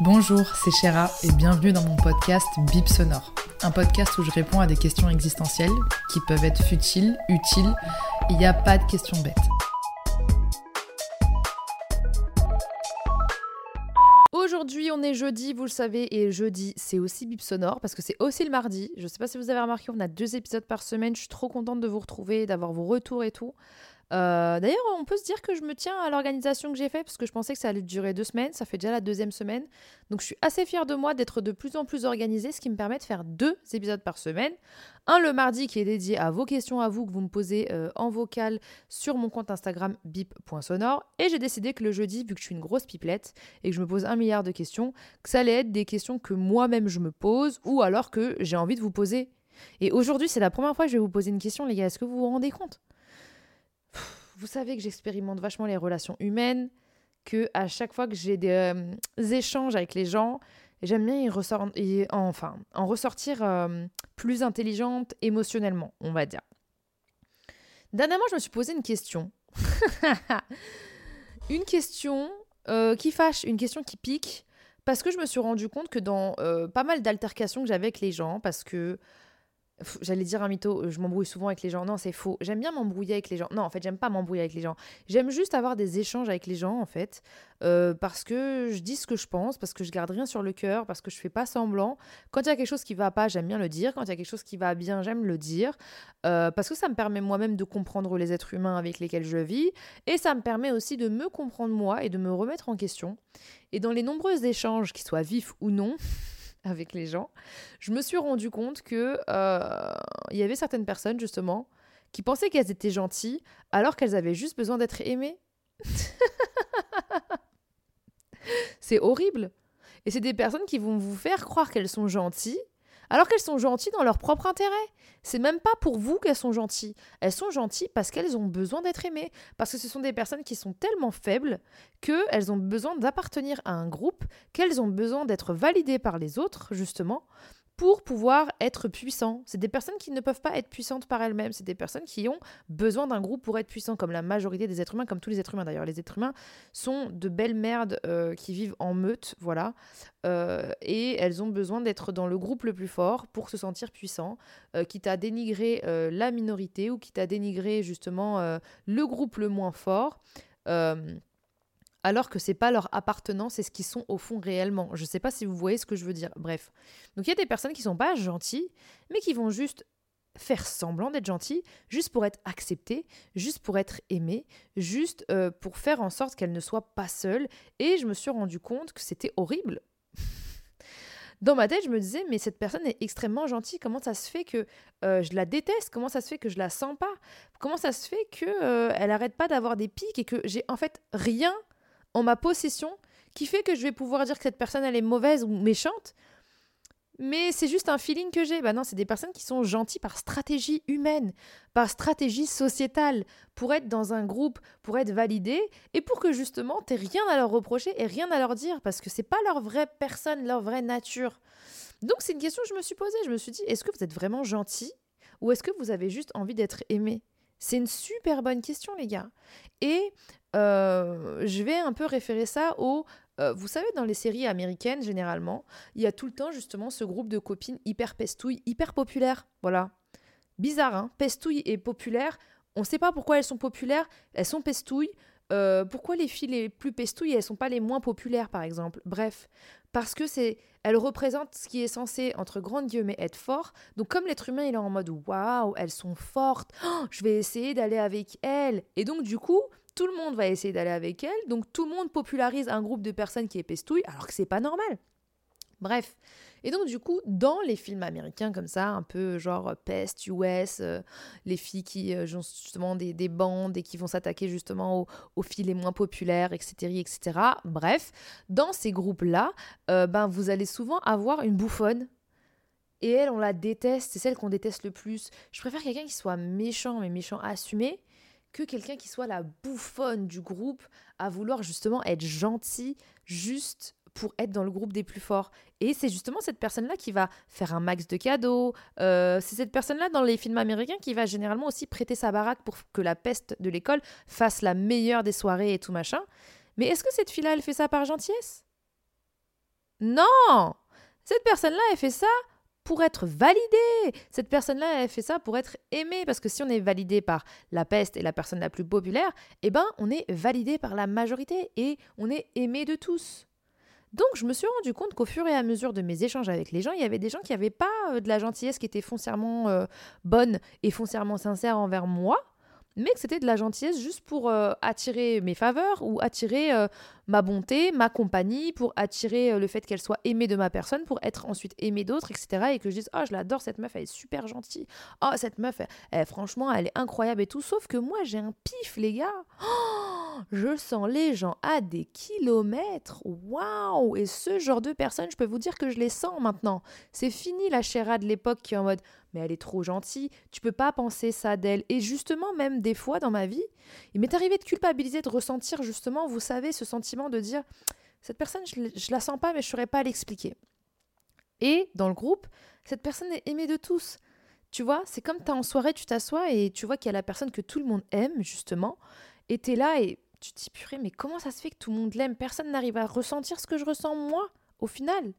Bonjour, c'est Chéra et bienvenue dans mon podcast Bip Sonore. Un podcast où je réponds à des questions existentielles qui peuvent être futiles, utiles. Il n'y a pas de questions bêtes. Aujourd'hui, on est jeudi, vous le savez, et jeudi, c'est aussi Bip Sonore parce que c'est aussi le mardi. Je ne sais pas si vous avez remarqué, on a deux épisodes par semaine. Je suis trop contente de vous retrouver, d'avoir vos retours et tout. Euh, d'ailleurs, on peut se dire que je me tiens à l'organisation que j'ai faite parce que je pensais que ça allait durer deux semaines. Ça fait déjà la deuxième semaine. Donc, je suis assez fière de moi d'être de plus en plus organisée, ce qui me permet de faire deux épisodes par semaine. Un le mardi qui est dédié à vos questions à vous que vous me posez euh, en vocal sur mon compte Instagram bip.sonore. Et j'ai décidé que le jeudi, vu que je suis une grosse pipelette et que je me pose un milliard de questions, que ça allait être des questions que moi-même je me pose ou alors que j'ai envie de vous poser. Et aujourd'hui, c'est la première fois que je vais vous poser une question, les gars. Est-ce que vous vous rendez compte? Vous savez que j'expérimente vachement les relations humaines, que à chaque fois que j'ai des euh, échanges avec les gens, j'aime bien y, enfin, en ressortir euh, plus intelligente émotionnellement, on va dire. Dernièrement, je me suis posé une question. une question euh, qui fâche, une question qui pique, parce que je me suis rendu compte que dans pas mal d'altercations que j'avais avec les gens, parce que J'allais dire un mytho, euh, je m'embrouille souvent avec les gens. Non, c'est faux. J'aime bien m'embrouiller avec les gens. Non, en fait, j'aime pas m'embrouiller avec les gens. J'aime juste avoir des échanges avec les gens, en fait. Euh, parce que je dis ce que je pense, parce que je garde rien sur le cœur, parce que je fais pas semblant. Quand il y a quelque chose qui va pas, j'aime bien le dire. Quand il y a quelque chose qui va bien, j'aime le dire. Euh, parce que ça me permet moi-même de comprendre les êtres humains avec lesquels je vis. Et ça me permet aussi de me comprendre moi et de me remettre en question. Et dans les nombreux échanges, qu'ils soient vifs ou non, avec les gens, je me suis rendu compte que euh, il y avait certaines personnes justement qui pensaient qu'elles étaient gentilles alors qu'elles avaient juste besoin d'être aimées. c'est horrible. Et c'est des personnes qui vont vous faire croire qu'elles sont gentilles alors qu'elles sont gentilles dans leur propre intérêt. C'est même pas pour vous qu'elles sont gentilles. Elles sont gentilles parce qu'elles ont besoin d'être aimées. Parce que ce sont des personnes qui sont tellement faibles qu'elles ont besoin d'appartenir à un groupe, qu'elles ont besoin d'être validées par les autres, justement, pour pouvoir être puissants. C'est des personnes qui ne peuvent pas être puissantes par elles-mêmes. C'est des personnes qui ont besoin d'un groupe pour être puissants, comme la majorité des êtres humains, comme tous les êtres humains d'ailleurs. Les êtres humains sont de belles merdes euh, qui vivent en meute, voilà. Euh, et elles ont besoin d'être dans le groupe le plus fort pour se sentir puissants, euh, quitte à dénigrer la minorité ou quitte à dénigrer justement le groupe le moins fort alors que c'est pas leur appartenance, c'est ce qu'ils sont au fond réellement. Je sais pas si vous voyez ce que je veux dire. Bref. Donc il y a des personnes qui sont pas gentilles, mais qui vont juste faire semblant d'être gentilles, juste pour être acceptées, juste pour être aimées, juste euh, pour faire en sorte qu'elles ne soient pas seules. Et je me suis rendu compte que c'était horrible. Dans ma tête, je me disais, mais cette personne est extrêmement gentille. Comment ça se fait que euh, je la déteste? Comment ça se fait que je la sens pas? Comment ça se fait que euh, elle arrête pas d'avoir des pics et que j'ai en fait rien en ma possession qui fait que je vais pouvoir dire que cette personne elle est mauvaise ou méchante. Mais c'est juste un feeling que j'ai. Bah non, c'est des personnes qui sont gentilles par stratégie humaine, par stratégie sociétale, pour être dans un groupe, pour être validées, et pour que justement t'aies rien à leur reprocher et rien à leur dire, parce que c'est pas leur vraie personne, leur vraie nature. Donc c'est une question que je me suis posée. Je me suis dit, est-ce que vous êtes vraiment gentil ou est-ce que vous avez juste envie d'être aimé C'est une super bonne question, les gars. Et je vais un peu référer ça au... Euh, vous savez, dans les séries américaines, généralement, il y a tout le temps justement ce groupe de copines hyper pestouilles, hyper populaires. Voilà. Bizarre, hein Pestouille et populaire. On ne sait pas pourquoi elles sont populaires. Elles sont pestouilles. Euh, pourquoi les filles les plus pestouilles, elles sont pas les moins populaires, par exemple? Bref, parce que c'est, elles représentent ce qui est censé entre grandes guillemets être fort. Donc comme l'être humain il est en mode waouh, elles sont fortes, oh, je vais essayer d'aller avec elles. Et donc du coup, tout le monde va essayer d'aller avec elle, donc tout le monde popularise un groupe de personnes qui est pestouille, alors que c'est pas normal. Bref. Et donc, du coup, dans les films américains comme ça, un peu genre Pest, US, euh, les filles qui euh, ont justement des, bandes et qui vont s'attaquer justement aux, aux, filles les moins populaires, etc., etc. Bref, dans ces groupes-là, euh, ben, vous allez souvent avoir une bouffonne. Et elle, on la déteste, c'est celle qu'on déteste le plus. Je préfère quelqu'un qui soit méchant, mais méchant assumé, que quelqu'un qui soit la bouffonne du groupe, à vouloir justement être gentil, juste pour être dans le groupe des plus forts. Et c'est justement cette personne-là qui va faire un max de cadeaux. Euh, c'est cette personne-là dans les films américains qui va généralement aussi prêter sa baraque pour que la peste de l'école fasse la meilleure des soirées et tout machin. Mais est-ce que cette fille-là, elle fait ça par gentillesse? Non Cette personne-là, elle fait ça pour être validée. Cette personne-là, elle fait ça pour être aimée. Parce que si on est validé par la peste et la personne la plus populaire, eh ben, on est validé par la majorité et on est aimé de tous. Donc je me suis rendu compte qu'au fur et à mesure de mes échanges avec les gens, il y avait des gens qui n'avaient pas euh, de la gentillesse qui était foncièrement euh, bonne et foncièrement sincère envers moi, mais que c'était de la gentillesse juste pour euh, attirer mes faveurs ou attirer ma bonté, ma compagnie, pour attirer le fait qu'elle soit aimée de ma personne, pour être ensuite aimée d'autres, etc. Et que je dise, oh, je l'adore, cette meuf, elle est super gentille. Oh, cette meuf, franchement, elle est incroyable et tout. Sauf que moi, j'ai un pif, les gars. Oh je sens les gens à des kilomètres. Waouh Et ce genre de personnes, je peux vous dire que je les sens maintenant. C'est fini la chéra de l'époque qui est en mode mais elle est trop gentille, tu peux pas penser ça d'elle. Et justement, même des fois dans ma vie, il m'est arrivé de culpabiliser, de ressentir justement, vous savez, ce sentiment de dire cette personne, je, la sens pas, mais je saurais pas l'expliquer. Et dans le groupe, cette personne est aimée de tous. Tu vois, c'est comme tu en soirée, tu t'assois et tu vois qu'il y a la personne que tout le monde aime, justement, et tu es là et tu te dis, purée, mais comment ça se fait que tout le monde l'aime? Personne n'arrive à ressentir ce que je ressens moi, au final.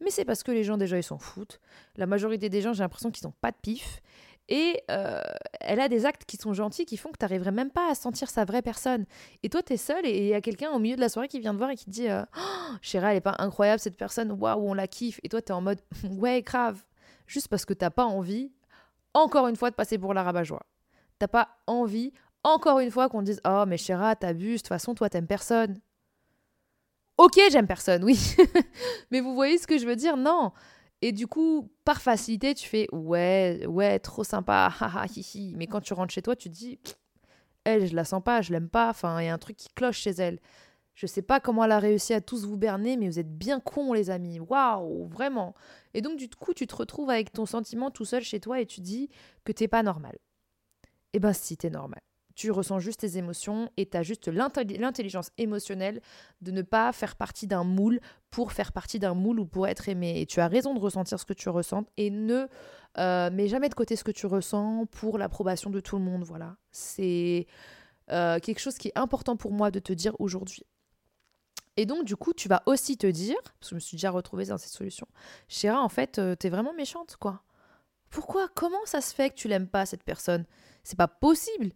Mais c'est parce que les gens, déjà, ils s'en foutent. La majorité des gens, j'ai l'impression qu'ils n'ont pas de pif. Et euh, elle a des actes qui sont gentils qui font que tu n'arriverais même pas à sentir sa vraie personne. Et toi, tu es seul et il y a quelqu'un au milieu de la soirée qui vient te voir et qui te dit euh, oh, Chéra, elle est pas incroyable cette personne, waouh, on la kiffe. Et toi, tu es en mode Ouais, grave. Juste parce que t'as pas envie, encore une fois, de passer pour la rabat-joie. T'as pas envie, encore une fois qu'on dise Oh, mais Chéra, t'abuses, de toute façon, toi, t'aimes personne. Ok, j'aime personne, oui. mais vous voyez ce que je veux dire? Non. Et du coup, par facilité, tu fais Ouais, ouais, trop sympa, haha, hihi. Mais quand tu rentres chez toi, tu te dis Elle, je la sens pas, je l'aime pas. Enfin, il y a un truc qui cloche chez elle. Je sais pas comment elle a réussi à tous vous berner, mais vous êtes bien cons, les amis. Waouh, vraiment. Et donc, du coup, tu te retrouves avec ton sentiment tout seul chez toi et tu dis que t'es pas normal. Eh ben, si, t'es normal tu ressens juste tes émotions et tu as juste l'intelligence émotionnelle de ne pas faire partie d'un moule pour faire partie d'un moule ou pour être aimé. Et tu as raison de ressentir ce que tu ressens et ne euh, mets jamais de côté ce que tu ressens pour l'approbation de tout le monde. Voilà. C'est euh, quelque chose qui est important pour moi de te dire aujourd'hui. Et donc, du coup, tu vas aussi te dire, parce que je me suis déjà retrouvée dans cette solution, Chéra, en fait, euh, t'es vraiment méchante, quoi. Pourquoi? Comment ça se fait que tu l'aimes pas, cette personne? C'est pas possible.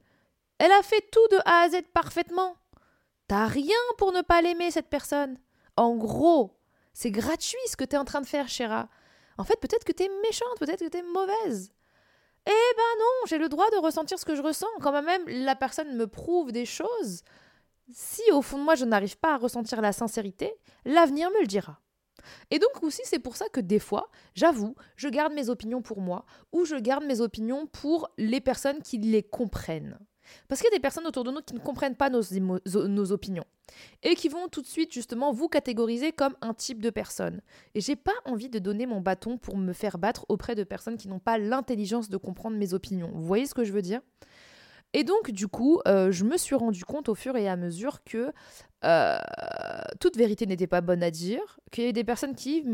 Elle a fait tout de A à Z parfaitement. T'as rien pour ne pas l'aimer, cette personne. En gros, c'est gratuit ce que t'es en train de faire, Chéra. En fait, peut-être que t'es méchante, peut-être que t'es mauvaise. Eh ben non, j'ai le droit de ressentir ce que je ressens. Quand même la personne me prouve des choses, si au fond de moi je n'arrive pas à ressentir la sincérité, l'avenir me le dira. Et donc aussi c'est pour ça que des fois, j'avoue, je garde mes opinions pour moi ou je garde mes opinions pour les personnes qui les comprennent. Parce qu'il y a des personnes autour de nous qui ne comprennent pas nos, opinions et qui vont tout de suite justement vous catégoriser comme un type de personne. Et j'ai pas envie de donner mon bâton pour me faire battre auprès de personnes qui n'ont pas l'intelligence de comprendre mes opinions. Vous voyez ce que je veux dire? Et donc, du coup, euh, je me suis rendu compte au fur et à mesure que euh, toute vérité n'était pas bonne à dire, qu'il y avait des personnes qui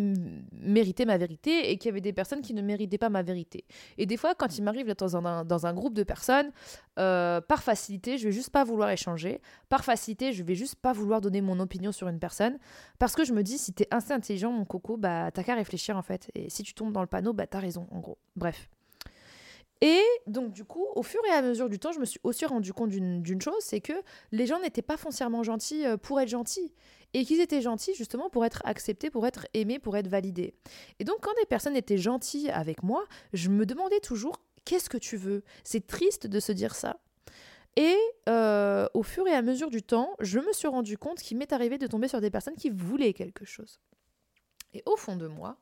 méritaient ma vérité et qu'il y avait des personnes qui ne méritaient pas ma vérité. Et des fois, quand il m'arrive dans un, dans un groupe de personnes, euh, par facilité, je vais juste pas vouloir échanger. Par facilité, je vais juste pas vouloir donner mon opinion sur une personne. Parce que je me dis, si tu es assez intelligent, mon coco, bah t'as qu'à réfléchir en fait. Et si tu tombes dans le panneau, bah t'as raison, en gros. Bref. Et donc, du coup, au fur et à mesure du temps, je me suis aussi rendu compte d'une chose, c'est que les gens n'étaient pas foncièrement gentils euh, pour être gentils. Et qu'ils étaient gentils justement pour être acceptés, pour être aimés, pour être validés. Et donc, quand des personnes étaient gentilles avec moi, je me demandais toujours qu'est-ce que tu veux? C'est triste de se dire ça. Et euh, au fur et à mesure du temps, je me suis rendu compte qu'il m'est arrivé de tomber sur des personnes qui voulaient quelque chose. Et au fond de moi,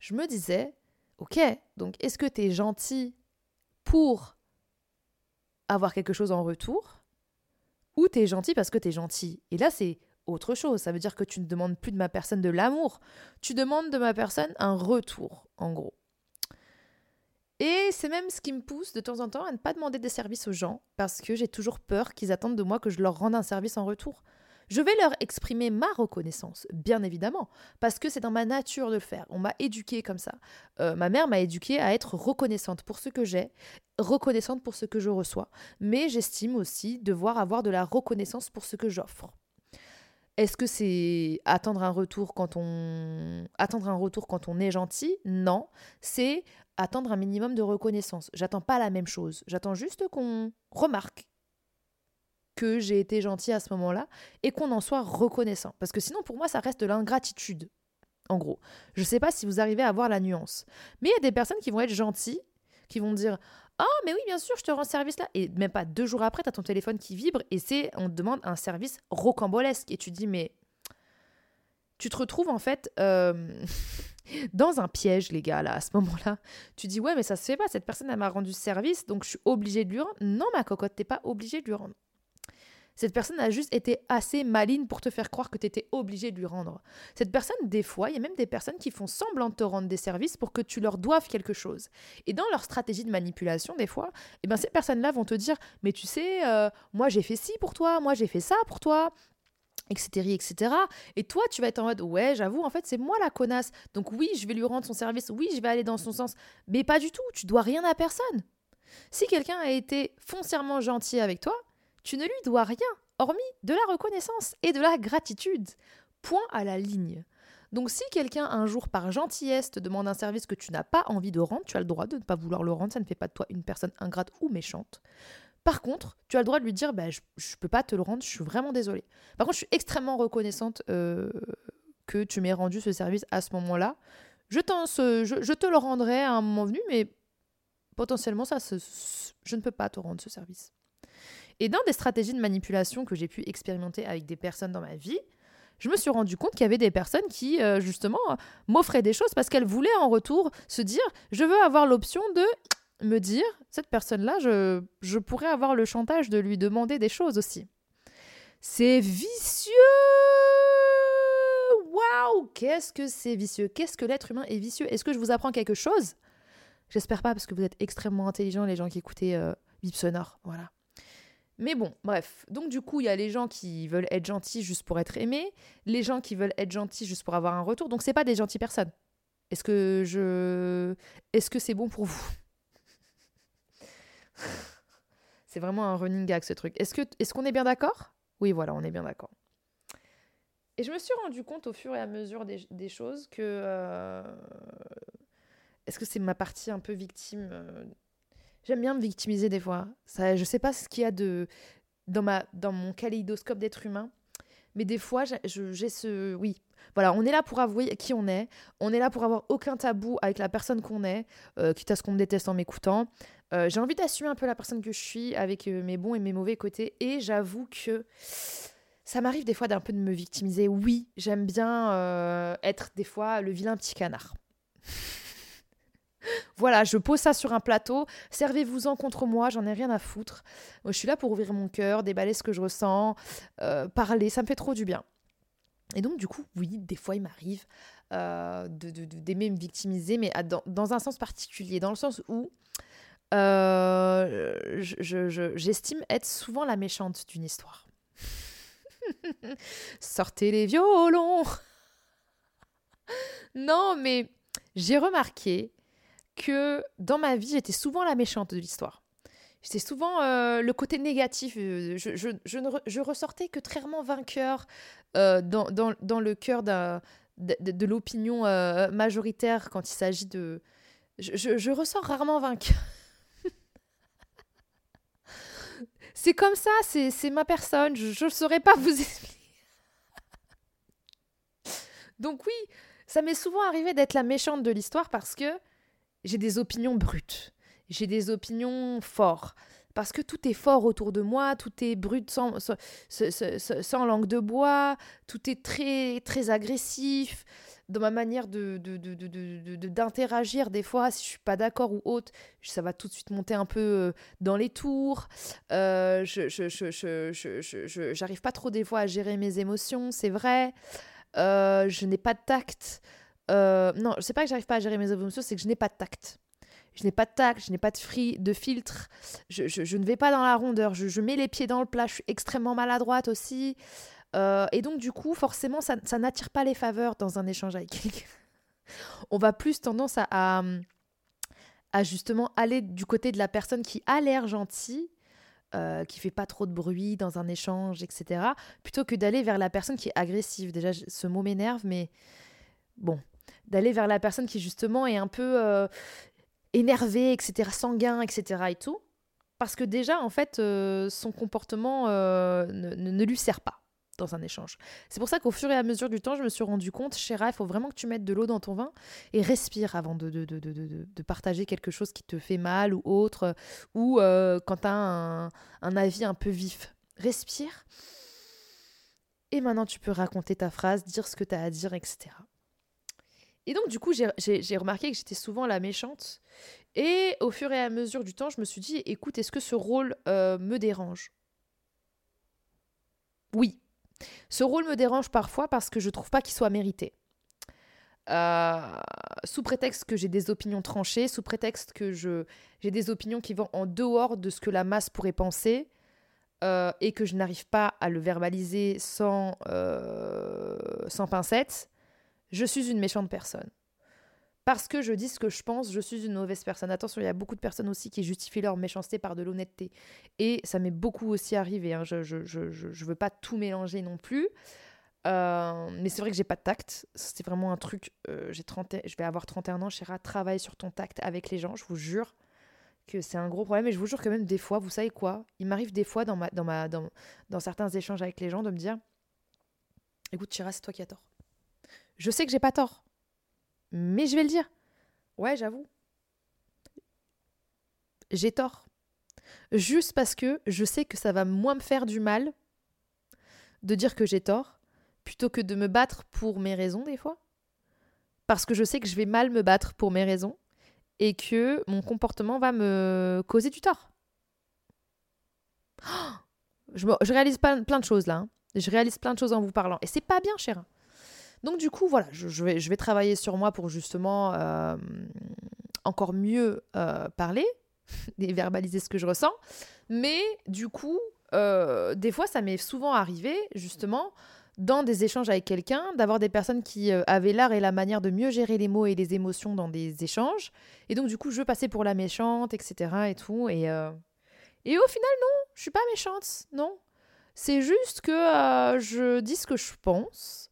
je me disais, ok, donc est-ce que tu es gentil pour avoir quelque chose en retour ou tu es gentil parce que tu es gentil Et là, c'est autre chose. Ça veut dire que tu ne demandes plus de ma personne de l'amour, tu demandes de ma personne un retour, en gros. Et c'est même ce qui me pousse de temps en temps à ne pas demander des services aux gens, parce que j'ai toujours peur qu'ils attendent de moi que je leur rende un service en retour. Je vais leur exprimer ma reconnaissance, bien évidemment, parce que c'est dans ma nature de le faire. On m'a éduqué comme ça. Euh, ma mère m'a éduqué à être reconnaissante pour ce que j'ai, reconnaissante pour ce que je reçois, mais j'estime aussi devoir avoir de la reconnaissance pour ce que j'offre. Est-ce que c'est attendre un retour quand on attendre un retour quand on est gentil? Non, c'est attendre un minimum de reconnaissance. J'attends pas la même chose. J'attends juste qu'on remarque que j'ai été gentil à ce moment-là et qu'on en soit reconnaissant. Parce que sinon, pour moi, ça reste de l'ingratitude. En gros, je sais pas si vous arrivez à voir la nuance. Mais il y a des personnes qui vont être gentilles, qui vont dire Ah, mais oui, bien sûr, je te rends service là. Et même pas deux jours après, tu as ton téléphone qui vibre et c'est on te demande un service rocambolesque. Et tu dis Mais tu te retrouves en fait. Euh, dans un piège, les gars, là, à ce moment-là. Tu dis, ouais, mais ça se fait pas, cette personne, elle m'a rendu service, donc je suis obligée de lui rendre. Non, ma cocotte, t'es pas obligée de lui rendre. Cette personne a juste été assez maligne pour te faire croire que tu étais obligé de lui rendre. Cette personne, des fois, il y a même des personnes qui font semblant de te rendre des services pour que tu leur doives quelque chose. Et dans leur stratégie de manipulation, des fois, eh ben, ces personnes-là vont te dire Mais tu sais, euh, moi j'ai fait ci pour toi, moi j'ai fait ça pour toi, etc., etc. Et toi, tu vas être en mode, ouais, j'avoue, en fait, c'est moi la connasse. Donc oui, je vais lui rendre son service, oui, je vais aller dans son sens. Mais pas du tout, tu dois rien à personne. Si quelqu'un a été foncièrement gentil avec toi, tu ne lui dois rien, hormis de la reconnaissance et de la gratitude. Point à la ligne. Donc si quelqu'un un jour par gentillesse te demande un service que tu n'as pas envie de rendre, tu as le droit de ne pas vouloir le rendre, ça ne fait pas de toi une personne ingrate ou méchante. Par contre, tu as le droit de lui dire bah, je, ne peux pas te le rendre, je suis vraiment désolée. Par contre, je suis extrêmement reconnaissante euh, que tu m'aies rendu ce service à ce moment-là. Je, je, te le rendrai à un moment venu, mais potentiellement, ça, je ne peux pas te rendre ce service. Et dans des stratégies de manipulation que j'ai pu expérimenter avec des personnes dans ma vie, je me suis rendu compte qu'il y avait des personnes qui, euh, justement, m'offraient des choses parce qu'elles voulaient en retour se dire je veux avoir l'option de me dire, cette personne-là, je, je pourrais avoir le chantage de lui demander des choses aussi. C'est vicieux! Waouh! Qu'est-ce que c'est vicieux! Qu'est-ce que l'être humain est vicieux! Est-ce que je vous apprends quelque chose? J'espère pas parce que vous êtes extrêmement intelligents les gens qui écoutez euh, voilà. Mais bon, bref. Donc du coup, il y a les gens qui veulent être gentils juste pour être aimés, les gens qui veulent être gentils juste pour avoir un retour. Donc c'est pas des gentilles personnes. Est-ce que je est-ce que c'est bon pour vous? C'est vraiment un running gag ce truc. Est-ce qu'on est bien d'accord? Oui, voilà, on est bien d'accord. Et je me suis rendu compte au fur et à mesure des, choses que euh, est-ce que c'est ma partie un peu victime euh, J'aime bien me victimiser des fois. Ça, je sais pas ce qu'il y a de dans ma dans mon kaléidoscope d'être humain, mais des fois j'ai ce oui. Voilà, on est là pour avouer qui on est. On est là pour avoir aucun tabou avec la personne qu'on est, euh, quitte à ce qu'on me déteste en m'écoutant. Euh, j'ai envie d'assumer un peu la personne que je suis avec euh, mes bons et mes mauvais côtés. Et j'avoue que ça m'arrive des fois d'un peu de me victimiser. Oui, j'aime bien être des fois le vilain petit canard. voilà, je pose ça sur un plateau. Servez-vous-en contre moi, j'en ai rien à foutre. je suis là pour ouvrir mon cœur, déballer ce que je ressens, parler. Ça me fait trop du bien. Et donc, du coup, oui, des fois, il m'arrive d'aimer me victimiser, mais dans, dans, un sens particulier, dans le sens où euh, j'estime être souvent la méchante d'une histoire. Sortez les violons. non, mais j'ai remarqué que dans ma vie, j'étais souvent la méchante de l'histoire. J'étais souvent euh, le côté négatif. Euh, je, je, je, ne je, ressortais que très rarement vainqueur dans, dans, dans, le cœur de l'opinion majoritaire quand il s'agit de... Je, ressors rarement vainqueur. C'est comme ça, c'est ma personne, je ne saurais pas vous expliquer. Donc oui, ça m'est souvent arrivé d'être la méchante de l'histoire parce que j'ai des opinions brutes, j'ai des opinions fortes, parce que tout est fort autour de moi, tout est brut sans, langue de bois, tout est très, très agressif. dans ma manière de, d'interagir des fois, si je suis pas d'accord ou autre, ça va tout de suite monter un peu euh, dans les tours. Euh, je, je, j'arrive pas trop des fois à gérer mes émotions, c'est vrai. Euh, je n'ai pas de tact. Non, c'est pas que j'arrive pas à gérer mes émotions, c'est que je n'ai pas de tact. Je n'ai pas de tact, je n'ai pas de, de filtre, je, je, ne vais pas dans la rondeur, je, mets les pieds dans le plat, je suis extrêmement maladroite aussi. Euh, et donc, du coup, forcément, ça, n'attire pas les faveurs dans un échange avec quelqu'un. On va plus tendance à, à, justement aller du côté de la personne qui a l'air gentille, euh, qui fait pas trop de bruit dans un échange, etc., plutôt que d'aller vers la personne qui est agressive. Déjà, ce mot m'énerve, mais bon, d'aller vers la personne qui justement est un peu euh, énervée, etc., sanguin, etc., et tout. Parce que déjà, en fait, euh, son comportement ne lui sert pas dans un échange. C'est pour ça qu'au fur et à mesure du temps, je me suis rendu compte, Chéra, il faut vraiment que tu mettes de l'eau dans ton vin et respire avant de, de, de, de partager quelque chose qui te fait mal ou autre, ou euh, quand tu as un, un avis un peu vif. Respire. Et maintenant, tu peux raconter ta phrase, dire ce que tu as à dire, etc. Et donc, du coup, j'ai remarqué que j'étais souvent la méchante. Et au fur et à mesure du temps, je me suis dit, écoute, est-ce que ce rôle euh, me dérange? Oui, ce rôle me dérange parfois parce que je trouve pas qu'il soit mérité. Euh, sous prétexte que j'ai des opinions tranchées, sous prétexte que j'ai des opinions qui vont en dehors de ce que la masse pourrait penser euh, et que je n'arrive pas à le verbaliser sans, sans pincette, je suis une méchante personne parce que je dis ce que je pense, je suis une mauvaise personne. Attention, il y a beaucoup de personnes aussi qui justifient leur méchanceté par de l'honnêteté. Et ça m'est beaucoup aussi arrivé. Hein. Je ne veux pas tout mélanger non plus. Euh, mais c'est vrai que j'ai pas de tact. C'est vraiment un truc. Euh, j'ai 30, je vais avoir 31 ans. Chéra, travaille sur ton tact avec les gens. Je vous jure que c'est un gros problème. Et je vous jure que même des fois, vous savez quoi Il m'arrive des fois dans, ma, dans, ma, dans, dans certains échanges avec les gens de me dire Écoute, Chéra, c'est toi qui as tort. Je sais que j'ai pas tort. Mais je vais le dire. Ouais, j'avoue. J'ai tort. Juste parce que je sais que ça va moins me faire du mal de dire que j'ai tort plutôt que de me battre pour mes raisons des fois. Parce que je sais que je vais mal me battre pour mes raisons et que mon comportement va me causer du tort. je, réalise plein de choses là. Hein. Je réalise plein de choses en vous parlant. Et c'est pas bien, cher. Donc du coup, voilà, je, vais, travailler sur moi pour justement euh, encore mieux euh, parler et verbaliser ce que je ressens. Mais du coup, euh, des fois, ça m'est souvent arrivé, justement, dans des échanges avec quelqu'un, d'avoir des personnes qui avaient l'art et la manière de mieux gérer les mots et les émotions dans des échanges. Et donc, du coup, je passais pour la méchante, etc. et tout. Et, et au final, non, je suis pas méchante, non. C'est juste que je dis ce que je pense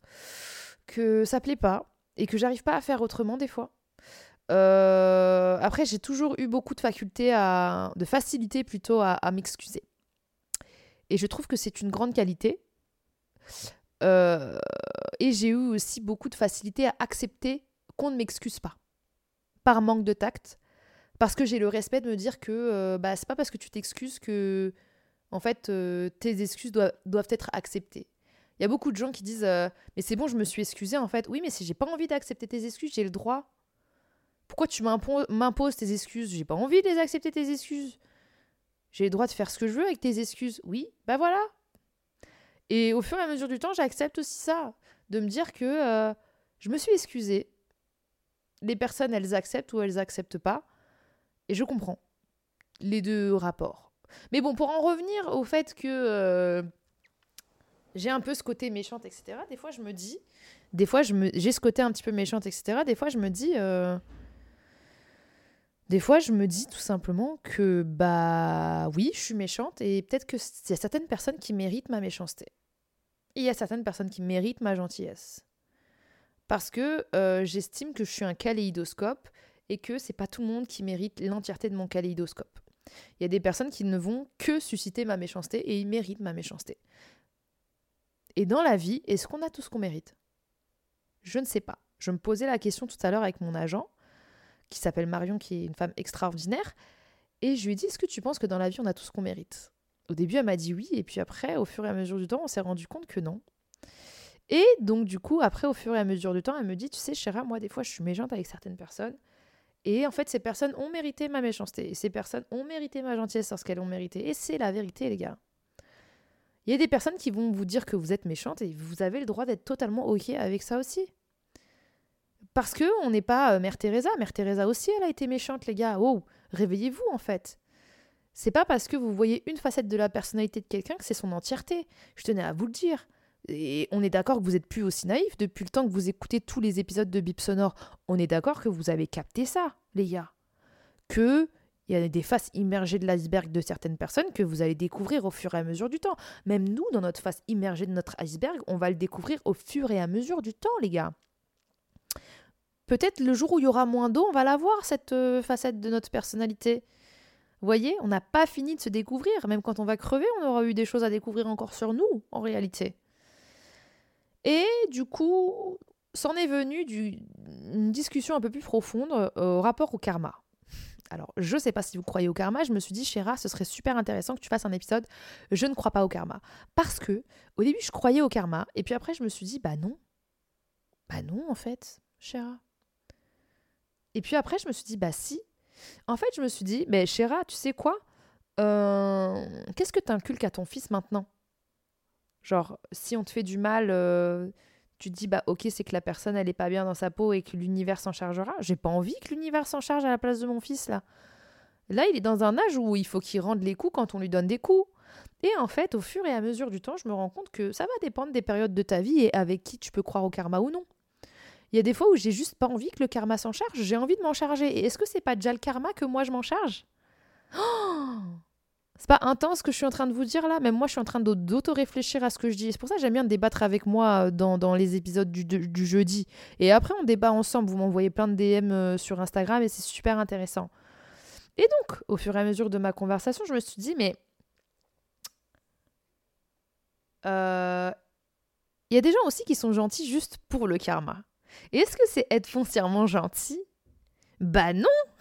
que ça plaît pas et que j'arrive pas à faire autrement des fois. Euh, après, j'ai toujours eu beaucoup de faculté à, de facilité plutôt à, m'excuser. Et je trouve que c'est une grande qualité. Euh, et j'ai eu aussi beaucoup de facilité à accepter qu'on ne m'excuse pas. Par manque de tact. Parce que j'ai le respect de me dire que euh, bah, c'est pas parce que tu t'excuses que en fait tes excuses doivent, doivent être acceptées. Il y a beaucoup de gens qui disent euh, Mais c'est bon, je me suis excusée en fait. Oui, mais si j'ai pas envie d'accepter tes excuses, j'ai le droit. Pourquoi tu m'imposes tes excuses? J'ai pas envie de les accepter tes excuses. J'ai le droit de faire ce que je veux avec tes excuses. Oui, bah voilà. Et au fur et à mesure du temps, j'accepte aussi ça. De me dire que euh, je me suis excusée. Les personnes, elles acceptent ou elles acceptent pas. Et je comprends les deux rapports. Mais bon, pour en revenir au fait que euh, j'ai un peu ce côté méchante, etc. Des fois, je me dis, des fois, j'ai ce côté un petit peu méchante, etc. Des fois, je me dis, euh, des fois, je me dis tout simplement que, bah, oui, je suis méchante et peut-être que y a certaines personnes qui méritent ma méchanceté. Et il y a certaines personnes qui méritent ma gentillesse. Parce que euh, j'estime que je suis un kaléidoscope et que c'est pas tout le monde qui mérite l'entièreté de mon kaléidoscope. Il y a des personnes qui ne vont que susciter ma méchanceté et ils méritent ma méchanceté. Et dans la vie, est-ce qu'on a tout ce qu'on mérite? Je ne sais pas. Je me posais la question tout à l'heure avec mon agent, qui s'appelle Marion, qui est une femme extraordinaire, et je lui ai dit, est-ce que tu penses que dans la vie, on a tout ce qu'on mérite? Au début, elle m'a dit oui, et puis après, au fur et à mesure du temps, on s'est rendu compte que non. Et donc, du coup, après, au fur et à mesure du temps, elle me dit, tu sais, Chéra, moi, des fois, je suis méchante avec certaines personnes. Et en fait, ces personnes ont mérité ma méchanceté. Et ces personnes ont mérité ma gentillesse lorsqu'elles ont mérité. Et c'est la vérité, les gars. Il y a des personnes qui vont vous dire que vous êtes méchante et vous avez le droit d'être totalement OK avec ça aussi. Parce que on n'est pas euh, Mère Teresa. Mère Teresa aussi, elle a été méchante, les gars. Oh, réveillez-vous en fait. C'est pas parce que vous voyez une facette de la personnalité de quelqu'un que c'est son entièreté. Je tenais à vous le dire. Et on est d'accord que vous êtes plus aussi naïf depuis le temps que vous écoutez tous les épisodes de Bip Sonore. On est d'accord que vous avez capté ça, les gars. Que il y a des faces immergées de l'iceberg de certaines personnes que vous allez découvrir au fur et à mesure du temps. Même nous, dans notre face immergée de notre iceberg, on va le découvrir au fur et à mesure du temps, les gars. Peut-être le jour où il y aura moins d'eau, on va la voir, cette euh, facette de notre personnalité. Vous voyez, on n'a pas fini de se découvrir. Même quand on va crever, on aura eu des choses à découvrir encore sur nous, en réalité. Et du coup, s'en est venu une discussion un peu plus profonde euh, au rapport au karma. Alors, je sais pas si vous croyez au karma, je me suis dit, Chéra, ce serait super intéressant que tu fasses un épisode. Je ne crois pas au karma. Parce que, au début, je croyais au karma, et puis après, je me suis dit, bah non. Bah non, en fait, Chéra. Et puis après, je me suis dit, bah si. En fait, je me suis dit, mais Chéra, tu sais quoi euh, Qu'est-ce que tu inculques à ton fils maintenant? Genre, si on te fait du mal, euh, tu te dis, bah ok, c'est que la personne, elle est pas bien dans sa peau et que l'univers s'en chargera. J'ai pas envie que l'univers s'en charge à la place de mon fils, là. Là, il est dans un âge où il faut qu'il rende les coups quand on lui donne des coups. Et en fait, au fur et à mesure du temps, je me rends compte que ça va dépendre des périodes de ta vie et avec qui tu peux croire au karma ou non. Il y a des fois où j'ai juste pas envie que le karma s'en charge, j'ai envie de m'en charger. Et est-ce que c'est pas déjà le karma que moi je m'en charge? Oh c'est pas intense ce que je suis en train de vous dire là, même moi je suis en train d'auto-réfléchir à ce que je dis. C'est pour ça que j'aime bien débattre avec moi euh, dans, les épisodes du, jeudi. Et après on débat ensemble, vous m'envoyez plein de DM euh, sur Instagram et c'est super intéressant. Et donc, au fur et à mesure de ma conversation, je me suis dit, mais... Euh, il y a des gens aussi qui sont gentils juste pour le karma. Et est-ce que c'est être foncièrement gentil? Bah non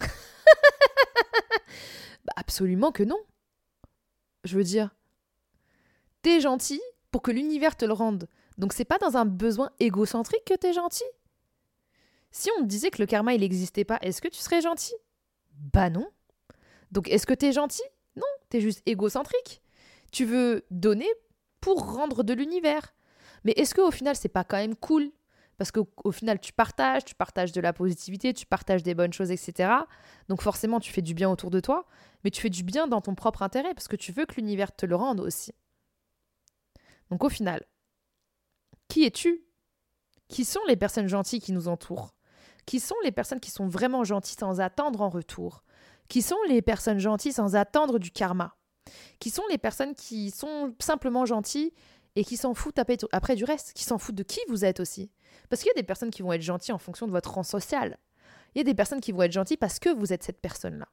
Bah absolument que non je veux dire, t'es gentil pour que l'univers te le rende. Donc c'est pas dans un besoin égocentrique que t'es gentil? Si on te disait que le karma il n'existait pas, est-ce que tu serais gentil? Bah non. Donc est-ce que t'es gentil? Non, t'es juste égocentrique. Tu veux donner pour rendre de l'univers. Mais est-ce qu'au final c'est pas quand même cool parce qu'au final, tu partages, tu partages de la positivité, tu partages des bonnes choses, etc. Donc forcément, tu fais du bien autour de toi, mais tu fais du bien dans ton propre intérêt, parce que tu veux que l'univers te le rende aussi. Donc au final, qui es-tu? Qui sont les personnes gentilles qui nous entourent? Qui sont les personnes qui sont vraiment gentilles sans attendre en retour? Qui sont les personnes gentilles sans attendre du karma? Qui sont les personnes qui sont simplement gentilles et qui s'en foutent après du reste, qui s'en foutent de qui vous êtes aussi parce qu'il y a des personnes qui vont être gentilles en fonction de votre rang social. Il y a des personnes qui vont être gentilles parce que vous êtes cette personne-là.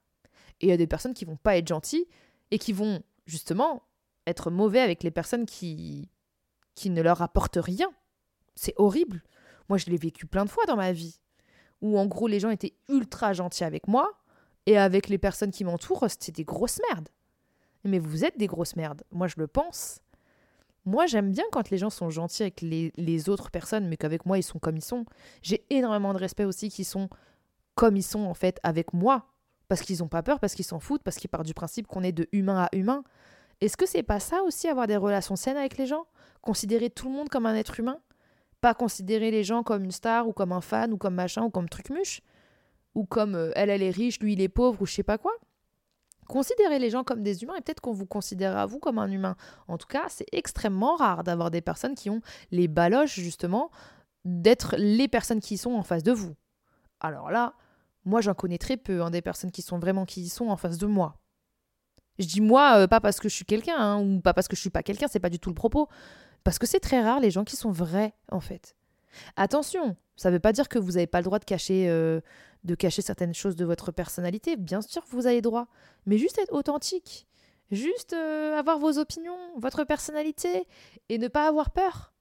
Et il y a des personnes qui vont pas être gentilles et qui vont justement être mauvais avec les personnes qui qui ne leur apportent rien. C'est horrible. Moi, je l'ai vécu plein de fois dans ma vie où en gros les gens étaient ultra gentils avec moi et avec les personnes qui m'entourent, c'était des grosses merdes. Mais vous êtes des grosses merdes. Moi, je le pense. Moi, j'aime bien quand les gens sont gentils avec les, autres personnes, mais qu'avec moi, ils sont comme ils sont. J'ai énormément de respect aussi qu'ils sont comme ils sont, en fait, avec moi. Parce qu'ils n'ont pas peur, parce qu'ils s'en foutent, parce qu'ils partent du principe qu'on est de humain à humain. Est-ce que c'est pas ça aussi, avoir des relations saines avec les gens? Considérer tout le monde comme un être humain? Pas considérer les gens comme une star, ou comme un fan, ou comme machin, ou comme truc-muche? Ou comme euh, elle, elle est riche, lui, il est pauvre, ou je sais pas quoi? Considérez les gens comme des humains et peut-être qu'on vous considérera vous comme un humain. En tout cas, c'est extrêmement rare d'avoir des personnes qui ont les baloches justement d'être les personnes qui sont en face de vous. Alors là, moi j'en connais très peu, hein, des personnes qui sont vraiment qui sont en face de moi. Je dis moi, euh, pas parce que je suis quelqu'un, hein, ou pas parce que je suis pas quelqu'un, c'est pas du tout le propos. Parce que c'est très rare les gens qui sont vrais, en fait. Attention, ça ne veut pas dire que vous n'avez pas le droit de cacher, euh, de cacher certaines choses de votre personnalité. Bien sûr, vous avez droit. Mais juste être authentique. Juste euh, avoir vos opinions, votre personnalité. Et ne pas avoir peur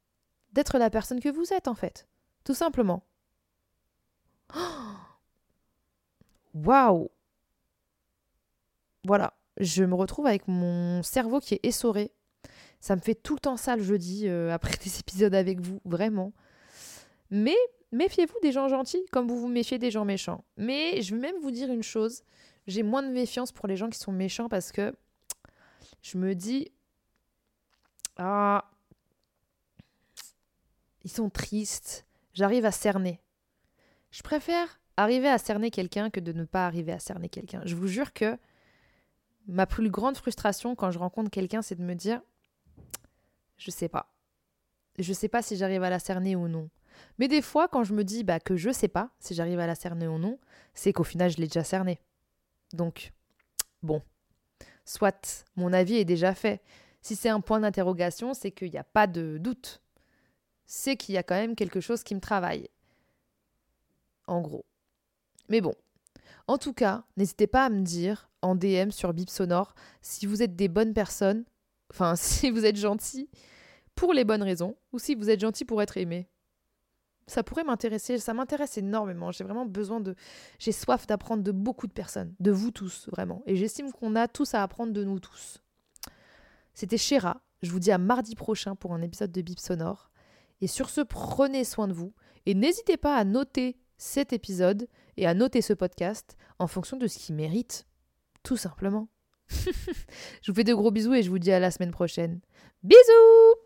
d'être la personne que vous êtes, en fait. Tout simplement. Waouh Voilà. Je me retrouve avec mon cerveau qui est essoré. Ça me fait tout le temps ça le jeudi euh, après des épisodes avec vous, vraiment. Mais méfiez-vous des gens gentils comme vous vous méfiez des gens méchants. Mais je vais même vous dire une chose, j'ai moins de méfiance pour les gens qui sont méchants parce que je me dis ah ils sont tristes, j'arrive à cerner. Je préfère arriver à cerner quelqu'un que de ne pas arriver à cerner quelqu'un. Je vous jure que ma plus grande frustration quand je rencontre quelqu'un, c'est de me dire je sais pas. Je sais pas si j'arrive à la cerner ou non. Mais des fois, quand je me dis bah, que je sais pas si j'arrive à la cerner ou non, c'est qu'au final, je l'ai déjà cerné. Donc, bon. Soit, mon avis est déjà fait. Si c'est un point d'interrogation, c'est qu'il n'y a pas de doute. C'est qu'il y a quand même quelque chose qui me travaille. En gros. Mais bon. En tout cas, n'hésitez pas à me dire en DM sur Bip Sonore si vous êtes des bonnes personnes, enfin si vous êtes gentil pour les bonnes raisons, ou si vous êtes gentil pour être aimé ça pourrait m'intéresser, ça m'intéresse énormément. J'ai vraiment besoin de. J'ai soif d'apprendre de beaucoup de personnes, de vous tous, vraiment. Et j'estime qu'on a tous à apprendre de nous tous. C'était Chéra. Je vous dis à mardi prochain pour un épisode de Bip Sonore. Et sur ce, prenez soin de vous. Et n'hésitez pas à noter cet épisode et à noter ce podcast en fonction de ce qu'il mérite. Tout simplement. je vous fais de gros bisous et je vous dis à la semaine prochaine. Bisous